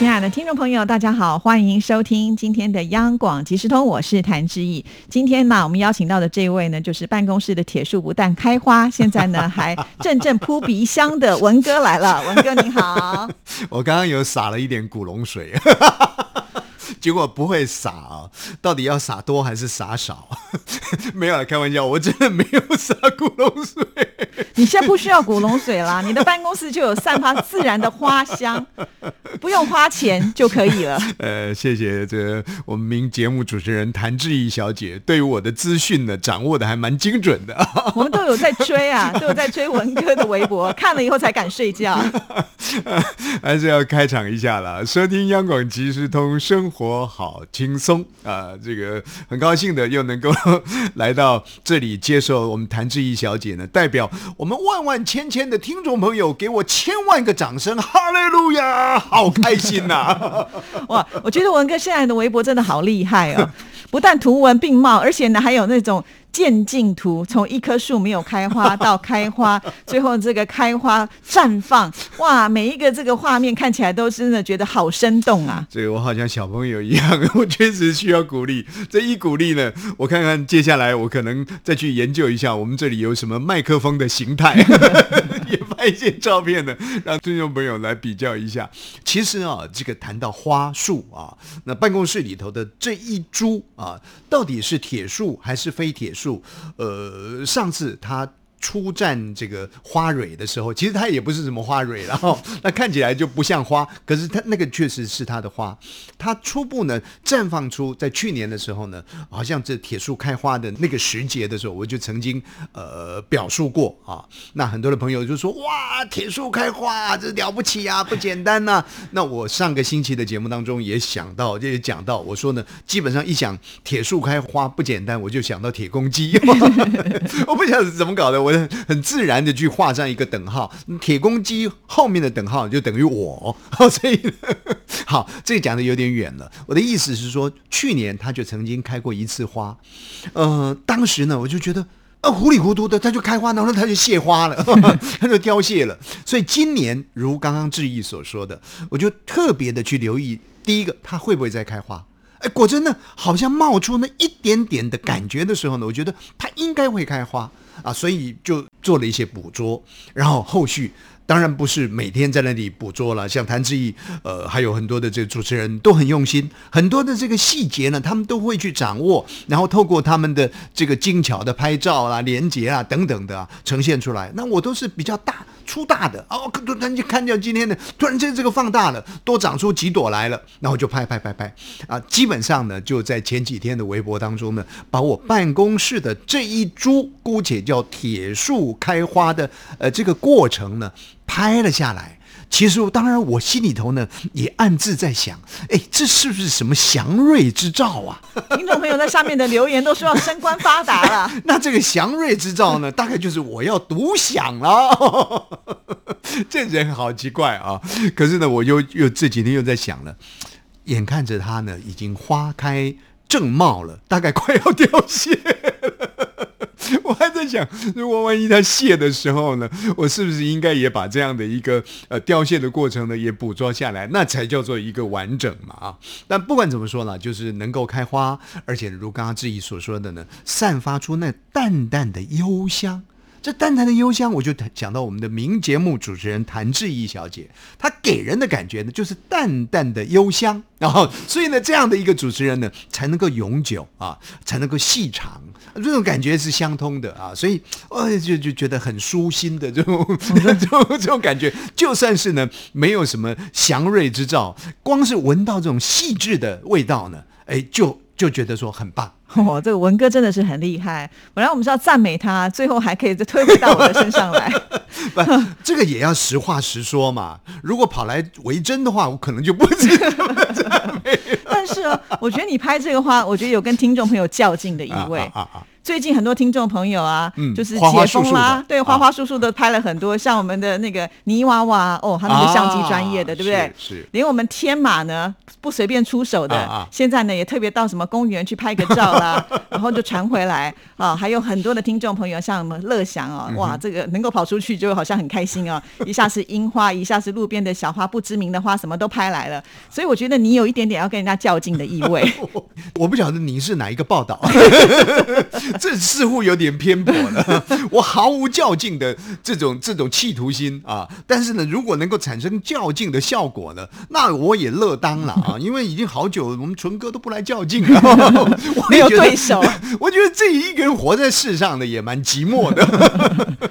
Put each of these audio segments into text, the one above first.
亲爱的听众朋友，大家好，欢迎收听今天的央广即时通，我是谭志毅。今天呢，我们邀请到的这位呢，就是办公室的铁树不但开花，现在呢还阵阵扑鼻香的文哥来了。文哥你好，我刚刚有洒了一点古龙水。结果不会洒啊？到底要洒多还是洒少？没有开玩笑，我真的没有洒古龙水。你现在不需要古龙水啦，你的办公室就有散发自然的花香，不用花钱就可以了。呃，谢谢这我们名节目主持人谭志毅小姐，对于我的资讯呢掌握的还蛮精准的。我们都有在追啊，都有在追文哥的微博，看了以后才敢睡觉。还是要开场一下了，收听央广即时通生活。好轻松啊！这个很高兴的又能够来到这里接受我们谭志毅小姐呢，代表我们我们万万千千的听众朋友，给我千万个掌声！哈利路亚，好开心呐！哇，我觉得文哥现在的微博真的好厉害哦，不但图文并茂，而且呢还有那种。渐进图，从一棵树没有开花到开花，最后这个开花绽放，哇！每一个这个画面看起来都真的觉得好生动啊！所以我好像小朋友一样，我确实需要鼓励。这一鼓励呢，我看看接下来我可能再去研究一下，我们这里有什么麦克风的形态，也 拍一些照片呢，让听众朋友来比较一下。其实啊，这个谈到花束啊，那办公室里头的这一株啊，到底是铁树还是非铁？树，呃，上次他。初战这个花蕊的时候，其实它也不是什么花蕊，然 后那看起来就不像花，可是它那个确实是它的花。它初步呢绽放出在去年的时候呢，好像这铁树开花的那个时节的时候，我就曾经呃表述过啊。那很多的朋友就说：“哇，铁树开花，这了不起啊，不简单呐。”那我上个星期的节目当中也想到，也讲到，我说呢，基本上一想铁树开花不简单，我就想到铁公鸡。我不晓得怎么搞的，我。很自然的去画上一个等号，铁公鸡后面的等号就等于我，所以 好，这讲的有点远了。我的意思是说，去年他就曾经开过一次花，呃，当时呢，我就觉得啊糊里糊涂的，它就开花，然后它就谢花了，它就凋谢了。所以今年如刚刚志毅所说的，我就特别的去留意，第一个它会不会再开花？哎，果真呢，好像冒出那一点点的感觉的时候呢，我觉得它应该会开花。啊，所以就做了一些捕捉，然后后续当然不是每天在那里捕捉了，像谭志毅，呃，还有很多的这个主持人都很用心，很多的这个细节呢，他们都会去掌握，然后透过他们的这个精巧的拍照啦、连接啊等等的，呈现出来。那我都是比较大。出大的哦，突然就看见今天的，突然间这个放大了，多长出几朵来了，然后就拍拍拍拍啊，基本上呢就在前几天的微博当中呢，把我办公室的这一株姑且叫铁树开花的呃这个过程呢拍了下来。其实，当然，我心里头呢也暗自在想，哎，这是不是什么祥瑞之兆啊？听众朋友在下面的留言都说要升官发达了。那这个祥瑞之兆呢，大概就是我要独享了。这人好奇怪啊！可是呢，我又又这几天又在想了，眼看着他呢已经花开正茂了，大概快要凋谢。我还在想，如果万一它谢的时候呢，我是不是应该也把这样的一个呃凋谢的过程呢也捕捉下来，那才叫做一个完整嘛啊！但不管怎么说呢，就是能够开花，而且如刚刚志毅所说的呢，散发出那淡淡的幽香。这淡淡的幽香，我就讲到我们的名节目主持人谭志毅小姐，她给人的感觉呢，就是淡淡的幽香，然后所以呢，这样的一个主持人呢，才能够永久啊，才能够细长，这种感觉是相通的啊，所以呃，就就觉得很舒心的这种 这种这种感觉，就算是呢，没有什么祥瑞之兆，光是闻到这种细致的味道呢，哎，就就觉得说很棒。哇，这个文哥真的是很厉害。本来我们是要赞美他，最后还可以再推回到我的身上来。不，这个也要实话实说嘛。如果跑来为真的话，我可能就不。但是，我觉得你拍这个话，我觉得有跟听众朋友较劲的意味。最近很多听众朋友啊，嗯就是花花解封树树的，啦对，啊花花叔叔都拍了很多，像我们的那个泥娃娃哦，他那个相机专业的，啊对不对？是是连我们天马呢不随便出手的，啊啊现在呢也特别到什么公园去拍个照啦，然后就传回来啊。还有很多的听众朋友，像我们乐祥嗯哦，哇，这个能够跑出去就好像很开心哦，一下是樱花，一下是路边的小花，不知名的花，什么都拍来了。所以我觉得你有一点点要跟人家较劲的意味。我不晓得你是哪一个报道，这似乎有点偏颇了。我毫无较劲的这种这种企图心啊，但是呢，如果能够产生较劲的效果呢，那我也乐当了啊，因为已经好久我们纯哥都不来较劲了，我没有也觉得对手。我觉得自己 一个人活在世上的，也蛮寂寞的。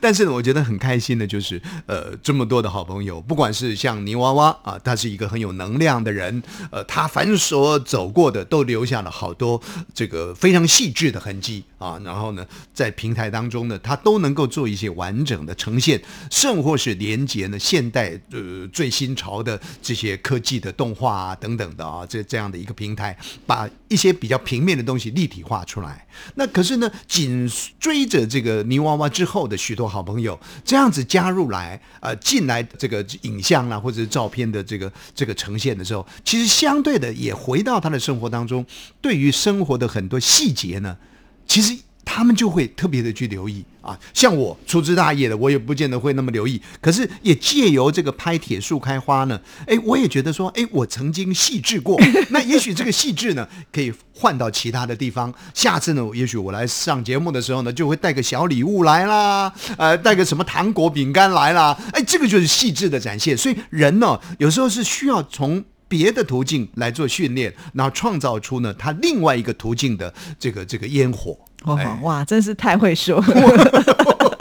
但是呢，我觉得很开心的就是，呃，这么多的好朋友，不管是像泥娃娃啊，他是一个很有能量的人，呃，他凡所走过的都留下了好多这个非常细致的痕迹啊。然后呢，在平台当中呢，他都能够做一些完整的呈现，甚或是连接呢现代呃最新潮的这些科技的动画啊等等的啊，这这样的一个平台，把一些比较平面的东西立体化出来。那可是呢，紧追着这个泥娃娃之后的许多好朋友，这样子加入来，呃，进来这个影像啊或者是照片的这个这个呈现的时候，其实相对的也回到他的生活当中，对于生活的很多细节呢，其实。他们就会特别的去留意啊，像我粗枝大叶的，我也不见得会那么留意。可是也借由这个拍铁树开花呢，哎，我也觉得说，哎，我曾经细致过。那也许这个细致呢，可以换到其他的地方。下次呢，也许我来上节目的时候呢，就会带个小礼物来啦，呃，带个什么糖果、饼干来啦。哎，这个就是细致的展现。所以人呢，有时候是需要从。别的途径来做训练，然后创造出呢他另外一个途径的这个这个烟火。哦哎，哇，真是太会说。不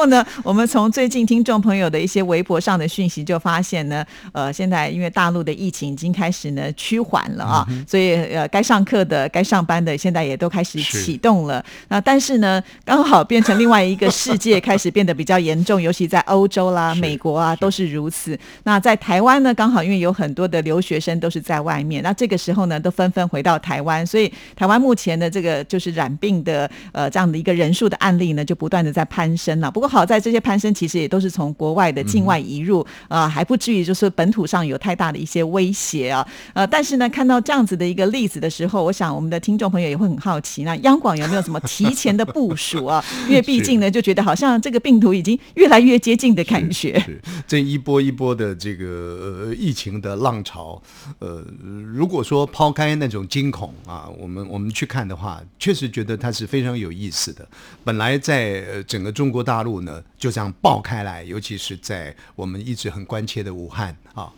过呢，我们从最近听众朋友的一些微博上的讯息就发现呢，呃，现在因为大陆的疫情已经开始呢趋缓了啊，所以呃，该上课的、该上班的，现在也都开始启动了。那但是呢，刚好变成另外一个世界，开始变得比较严重，尤其在欧洲啦、美国啊都是如此。那在台湾呢，刚好因为有很多的留学生都是在外面，那这个时候呢，都纷纷回到台湾，所以台湾目前的这个就是染病的呃这样的一个人数的案例呢，就不断的在攀升了。不过好在这些攀升其实也都是从国外的境外移入，呃，还不至于就是本土上有太大的一些威胁啊。呃，但是呢，看到这样子的一个例子的时候，我想我们的听众朋友也会很好奇，那央广有没有什么提前的部署啊？因为毕竟呢，就觉得好像这个病毒已经越来越接近的感觉。是这一波一波的这个、呃、疫情的浪潮，呃，如果说抛开那种惊恐啊，我们我们去看的话，确实觉得它是非常有意思的。本来在、呃、整个中国大陆呢，就这样爆开来，尤其是在我们一直很关切的武汉啊。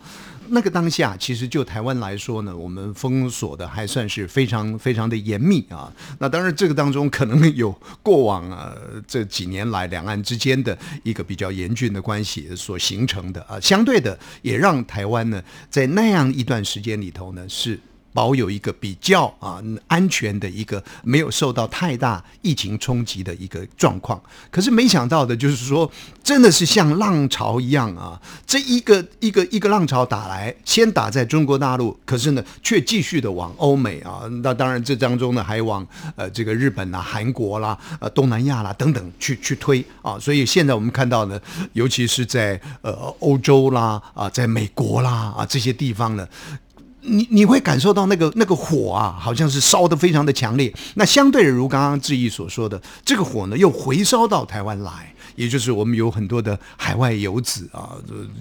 那个当下，其实就台湾来说呢，我们封锁的还算是非常非常的严密啊。那当然，这个当中可能有过往啊这几年来两岸之间的一个比较严峻的关系所形成的啊，相对的也让台湾呢在那样一段时间里头呢是。保有一个比较啊安全的一个没有受到太大疫情冲击的一个状况，可是没想到的就是说，真的是像浪潮一样啊，这一个一个一个浪潮打来，先打在中国大陆，可是呢却继续的往欧美啊，那当然这当中呢还往呃这个日本啦、韩国啦、呃东南亚啦等等去去推啊，所以现在我们看到呢，尤其是在呃欧洲啦啊，在美国啦啊这些地方呢。你你会感受到那个那个火啊，好像是烧得非常的强烈。那相对的，如刚刚志毅所说的，这个火呢又回烧到台湾来，也就是我们有很多的海外游子啊，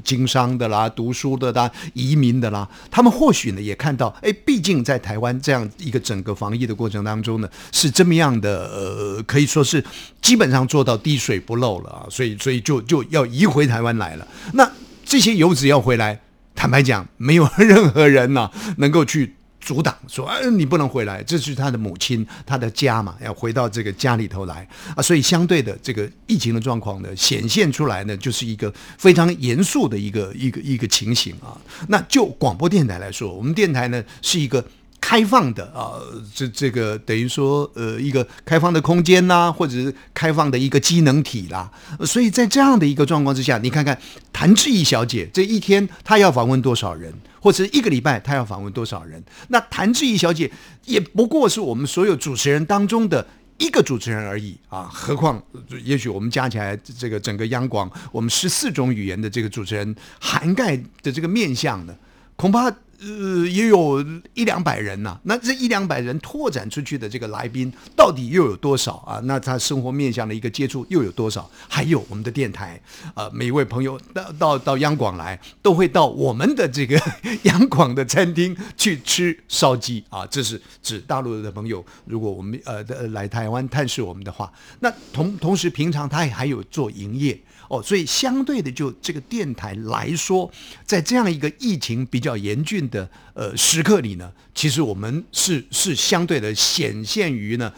经商的啦、读书的啦、移民的啦，他们或许呢也看到，哎，毕竟在台湾这样一个整个防疫的过程当中呢，是这么样的，呃，可以说是基本上做到滴水不漏了啊，所以所以就就要移回台湾来了。那这些游子要回来。坦白讲，没有任何人呐、能够去阻挡，说哎你不能回来，这是他的母亲，他的家嘛，要回到这个家里头来啊。所以相对的，这个疫情的状况呢，显现出来呢，就是一个非常严肃的一个一个一个情形啊。那就广播电台来说，我们电台呢是一个。开放的啊，这这个等于说呃一个开放的空间呐、或者是开放的一个机能体啦。所以在这样的一个状况之下，你看看谭志毅小姐这一天她要访问多少人，或者一个礼拜她要访问多少人？那谭志毅小姐也不过是我们所有主持人当中的。一个主持人而已啊，何况也许我们加起来这个整个央广，我们十四种语言的这个主持人涵盖的这个面向呢，恐怕呃也有一两百人呐、那这一两百人拓展出去的这个来宾，到底又有多少啊？那他生活面向的一个接触又有多少？还有我们的电台，呃，每一位朋友到到到央广来，都会到我们的这个央广的餐厅去吃烧鸡啊。这是指大陆的朋友，如果我们呃的来台湾探视我们的话，那同同时平常他也还有做营业。哦，所以相对的，就这个电台来说，在这样一个疫情比较严峻的呃时刻里呢，其实我们是是相对的显现于呢。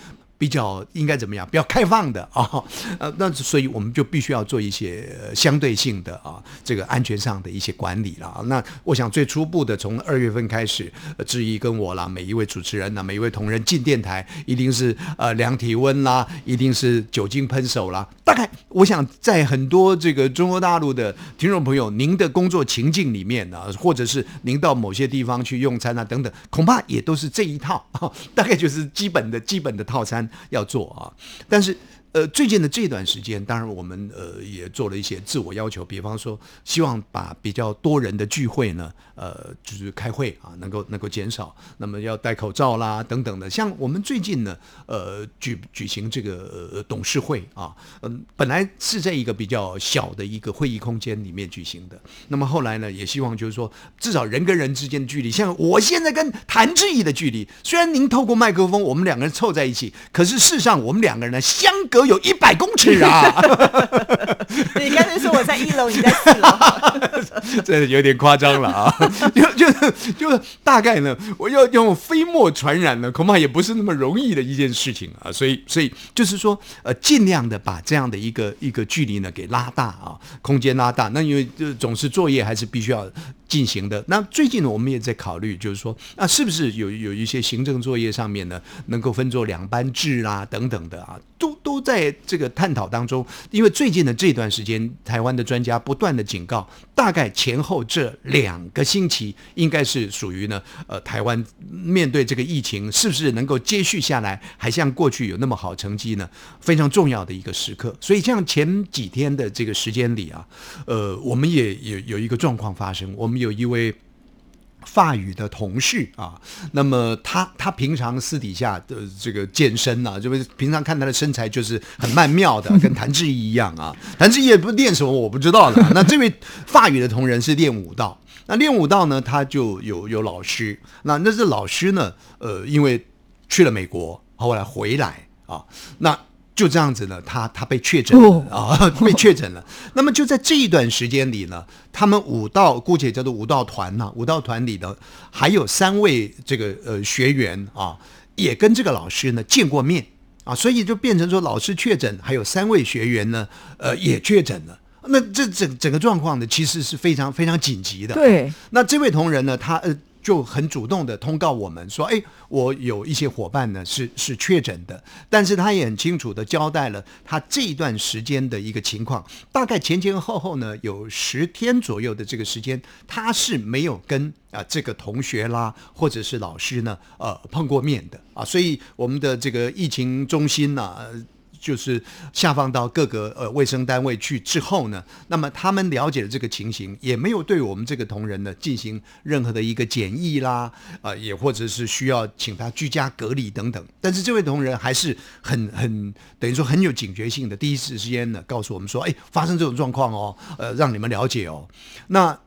比较应该怎么样？比较开放的啊，呃，那所以我们就必须要做一些、相对性的啊，这个安全上的一些管理了。那我想最初步的，从二月份开始，呃，志毅跟我啦，每一位主持人呢，每一位同仁进电台，一定是呃量体温啦，一定是酒精喷手啦。大概我想在很多这个中国大陆的听众朋友，您的工作情境里面呢、或者是您到某些地方去用餐啊等等，恐怕也都是这一套，大概就是基本的基本的套餐要做啊。但是呃，最近的这段时间，当然我们呃也做了一些自我要求，比方说希望把比较多人的聚会呢，呃，就是开会啊，能够能够减少，那么要戴口罩啦等等的。像我们最近呢，呃，举举行这个、呃、董事会啊，嗯、本来是在一个比较小的一个会议空间里面举行的，那么后来呢，也希望就是说，至少人跟人之间的距离，像我现在跟谭志毅的距离，虽然您透过麦克风，我们两个人凑在一起，可是事实上我们两个人呢，相隔有一百公尺啊。你刚才说我在一楼，你在四楼，这有点夸张了啊！就就是就是大概呢，我要用飞沫传染呢，恐怕也不是那么容易的一件事情啊。所以所以就是说，呃，尽量的把这样的一个一个距离呢给拉大啊，空间拉大。那因为就总是作业还是必须要进行的。那最近呢，我们也在考虑，就是说，那是不是有有一些行政作业上面呢，能够分作两班制啦等等的啊，都都在在这个探讨当中。因为最近的这段时间，台湾的专家不断的警告，大概前后这两个星期，应该是属于呢，呃，台湾面对这个疫情是不是能够接续下来，还像过去有那么好成绩呢？非常重要的一个时刻。所以像前几天的这个时间里啊，呃，我们也有有一个状况发生，我们有一位。法语的同事啊，那么他他平常私底下的这个健身啊，就是平常看他的身材就是很曼妙的，跟谭志毅一样啊。谭志毅也不练什么我不知道的。那这位法语的同仁是练武道，那练武道呢，他就有有老师，那那这老师呢，呃，因为去了美国，后来回来啊，那。就这样子呢，他他被确诊了啊，被确诊了。那么就在这一段时间里呢，他们武道姑且叫做武道团呐、武道团里的还有三位这个呃学员啊，也跟这个老师呢见过面啊，所以就变成说老师确诊，还有三位学员呢，呃也确诊了。那这整整个状况呢，其实是非常非常紧急的。对，那这位同仁呢，他呃就很主动的通告我们说，哎，我有一些伙伴呢是是确诊的，但是他也很清楚的交代了他这一段时间的一个情况，大概前前后后呢有十天左右的这个时间，他是没有跟啊、这个同学啦或者是老师呢呃碰过面的。啊，所以我们的这个疫情中心呢、就是下放到各个呃卫生单位去之后呢，那么他们了解了这个情形，也没有对我们这个同仁呢进行任何的一个检疫啦，啊、也或者是需要请他居家隔离等等。但是这位同仁还是很很等于说很有警觉性的，第一时间呢告诉我们说，哎，发生这种状况哦，呃，让你们了解哦。那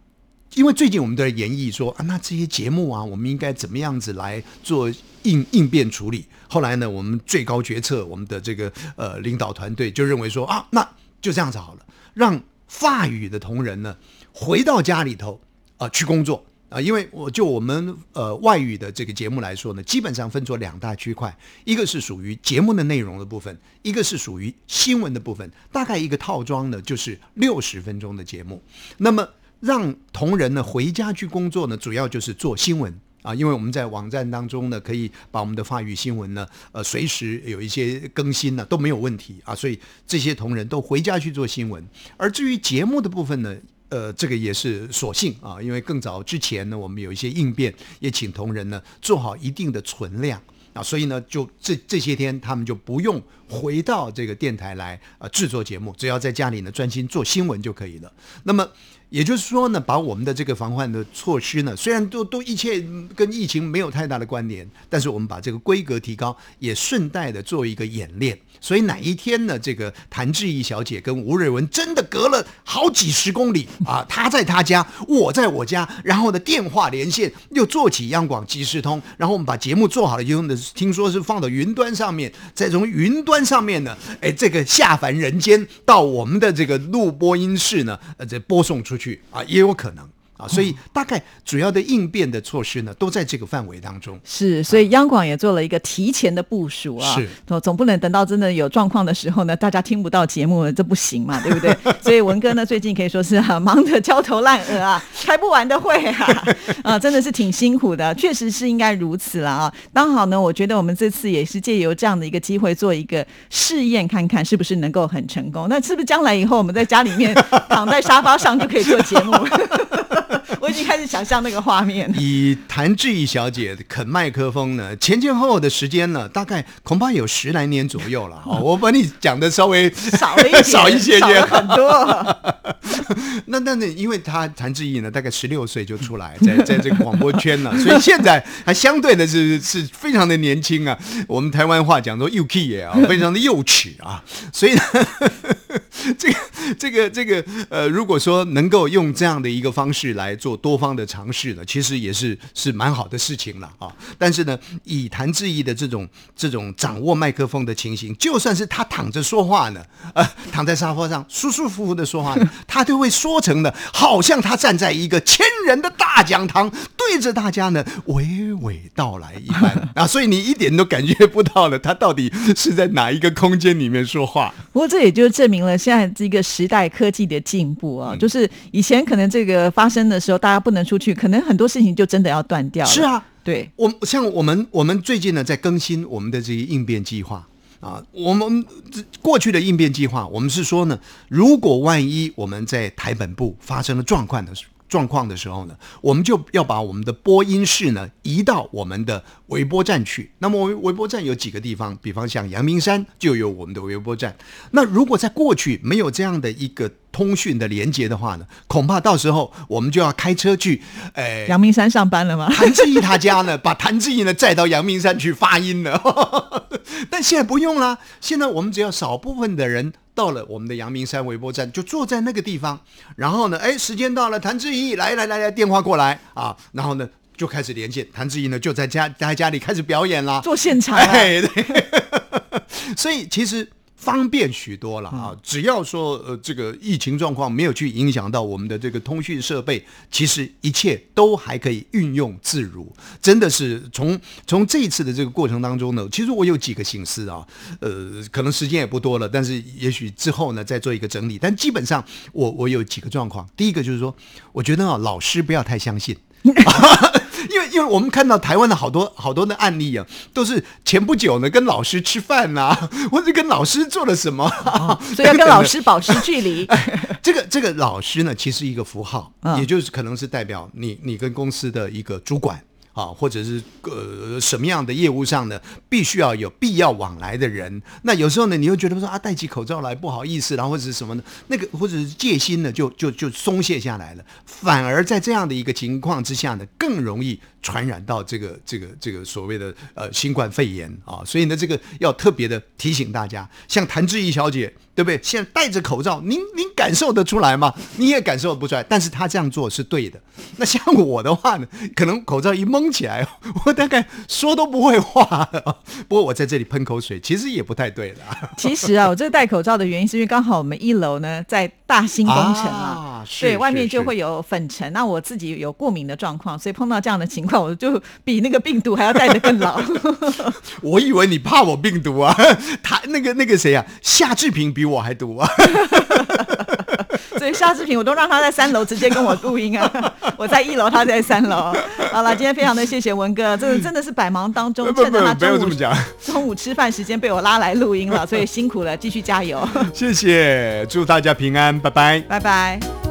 因为最近我们都在研议说啊，那这些节目啊，我们应该怎么样子来做应应变处理？后来呢，我们最高决策，我们的这个呃领导团队就认为说啊，那就这样子好了，让法语的同仁呢回到家里头啊、去工作。啊，因为我就我们呃外语的这个节目来说呢，基本上分作两大区块，一个是属于节目的内容的部分，一个是属于新闻的部分。大概一个套装呢，就是六十分钟的节目。那么让同仁呢回家去工作呢，主要就是做新闻。啊，因为我们在网站当中呢，可以把我们的法语新闻呢，呃，随时有一些更新呢，都没有问题啊。所以这些同仁都回家去做新闻。而至于节目的部分呢，呃，这个也是所幸啊，因为更早之前呢，我们有一些应变，也请同仁呢做好一定的存量啊，所以呢，就这这些天他们就不用回到这个电台来呃制作节目，只要在家里呢专心做新闻就可以了。那么。也就是说呢，把我们的这个防范的措施呢，虽然都都一切跟疫情没有太大的关联，但是我们把这个规格提高，也顺带的做一个演练。所以哪一天呢，这个谭志毅小姐跟吴瑞文真的隔了好几十公里啊，她在她家，我在我家，然后呢电话连线又做起央广即时通，然后我们把节目做好了，用的听说是放到云端上面，再从云端上面呢，哎，这个下凡人间到我们的这个录播音室呢，呃，这播送出去啊，也有可能。啊，所以大概主要的应变的措施呢，都在这个范围当中。是，所以央广也做了一个提前的部署啊。是，总总不能等到真的有状况的时候呢，大家听不到节目，这不行嘛，对不对？所以文哥呢，最近可以说是啊，忙得焦头烂额啊，开不完的会啊，啊，真的是挺辛苦的，确实是应该如此了啊。刚好呢，我觉得我们这次也是借由这样的一个机会，做一个试验，看看是不是能够很成功。那是不是将来以后我们在家里面躺在沙发上就可以做节目？我已经开始想象那个画面。以谭志毅小姐啃麦克风呢，前前后后的时间呢，大概恐怕有十来年左右了。我把你讲的稍微少了一 少一些，少了很多。那那那，因为他谭志毅呢，大概十六岁就出来，在在这个广播圈了，所以现在还相对的是是非常的年轻啊。我们台湾话讲说幼气也啊，非常的幼齿啊。所以呢，这个这个这个呃，如果说能够用这样的一个方式来做多方的尝试呢，其实也是是蛮好的事情了啊。但是呢，以谈志毅的这种这种掌握麦克风的情形，就算是他躺着说话呢，呃，躺在沙发上舒舒服服的说话呢，他都会说成呢，好像他站在一个千人的大讲堂，对着大家呢娓娓道来一般 啊。所以你一点都感觉不到了，他到底是在哪一个空间里面说话。不过这也就证明了现在这个时代科技的进步啊，就是以前可能这个发生的时候，大家不能出去，可能很多事情就真的要断掉了。是啊，对，我像我们我们最近呢在更新我们的这些应变计划啊，我们这过去的应变计划，我们是说呢，如果万一我们在台本部发生了状况的时状况的时候呢，我们就要把我们的播音室呢移到我们的微波站去。那么微微波站有几个地方，比方像阳明山就有我们的微波站。那如果在过去没有这样的一个通讯的连接的话呢，恐怕到时候我们就要开车去，呃，阳明山上班了吗？谭志毅他家呢，把谭志毅呢载到阳明山去发音了。但现在不用啦，现在我们只要少部分的人到了我们的阳明山微波站，就坐在那个地方，然后呢，哎，时间到了，谭志毅来来来来，电话过来啊，然后呢就开始连线，谭志毅呢就在家在家里开始表演啦，做现场啊，哎，对，所以其实方便许多了啊！只要说呃这个疫情状况没有去影响到我们的这个通讯设备，其实一切都还可以运用自如。真的是从从这一次的这个过程当中呢，其实我有几个心思啊，呃，可能时间也不多了，但是也许之后呢再做一个整理。但基本上我我有几个状况，第一个就是说，我觉得啊老师不要太相信。因为因为我们看到台湾的好多好多的案例啊，都是前不久呢跟老师吃饭呐、或者跟老师做了什么，所以要跟老师保持距离。这个这个老师呢，其实一个符号，嗯也就是可能是代表你你跟公司的一个主管。啊，或者是呃什么样的业务上呢，必须要有必要往来的人。那有时候呢，你又觉得说啊，戴起口罩来不好意思，然后或者是什么呢？那个或者是戒心呢，就就就松懈下来了。反而在这样的一个情况之下呢，更容易传染到这个这个这个所谓的呃新冠肺炎啊。所以呢，这个要特别的提醒大家，像谭志怡小姐，对不对？现在戴着口罩，您您感受得出来吗？你也感受不出来，但是她这样做是对的。那像我的话呢，可能口罩一蒙起来，我大概说都不会话了。不过我在这里喷口水，其实也不太对的。其实啊，我这个戴口罩的原因是因为刚好我们一楼呢在大兴工程啊，对，外面就会有粉尘。那我自己有过敏的状况，所以碰到这样的情况，我就比那个病毒还要带得更牢。我以为你怕我病毒啊，他那个那个谁啊，夏志平比我还毒啊。所 所以夏志平我都让他在三楼直接跟我录音啊，我在一楼，他在三楼。好了，今天非常的谢谢文哥，这个真的是百忙当中不不趁着他中午这么讲，中午吃饭时间被我拉来录音了，所以辛苦了，继续加油，谢谢，祝大家平安，拜拜。拜拜。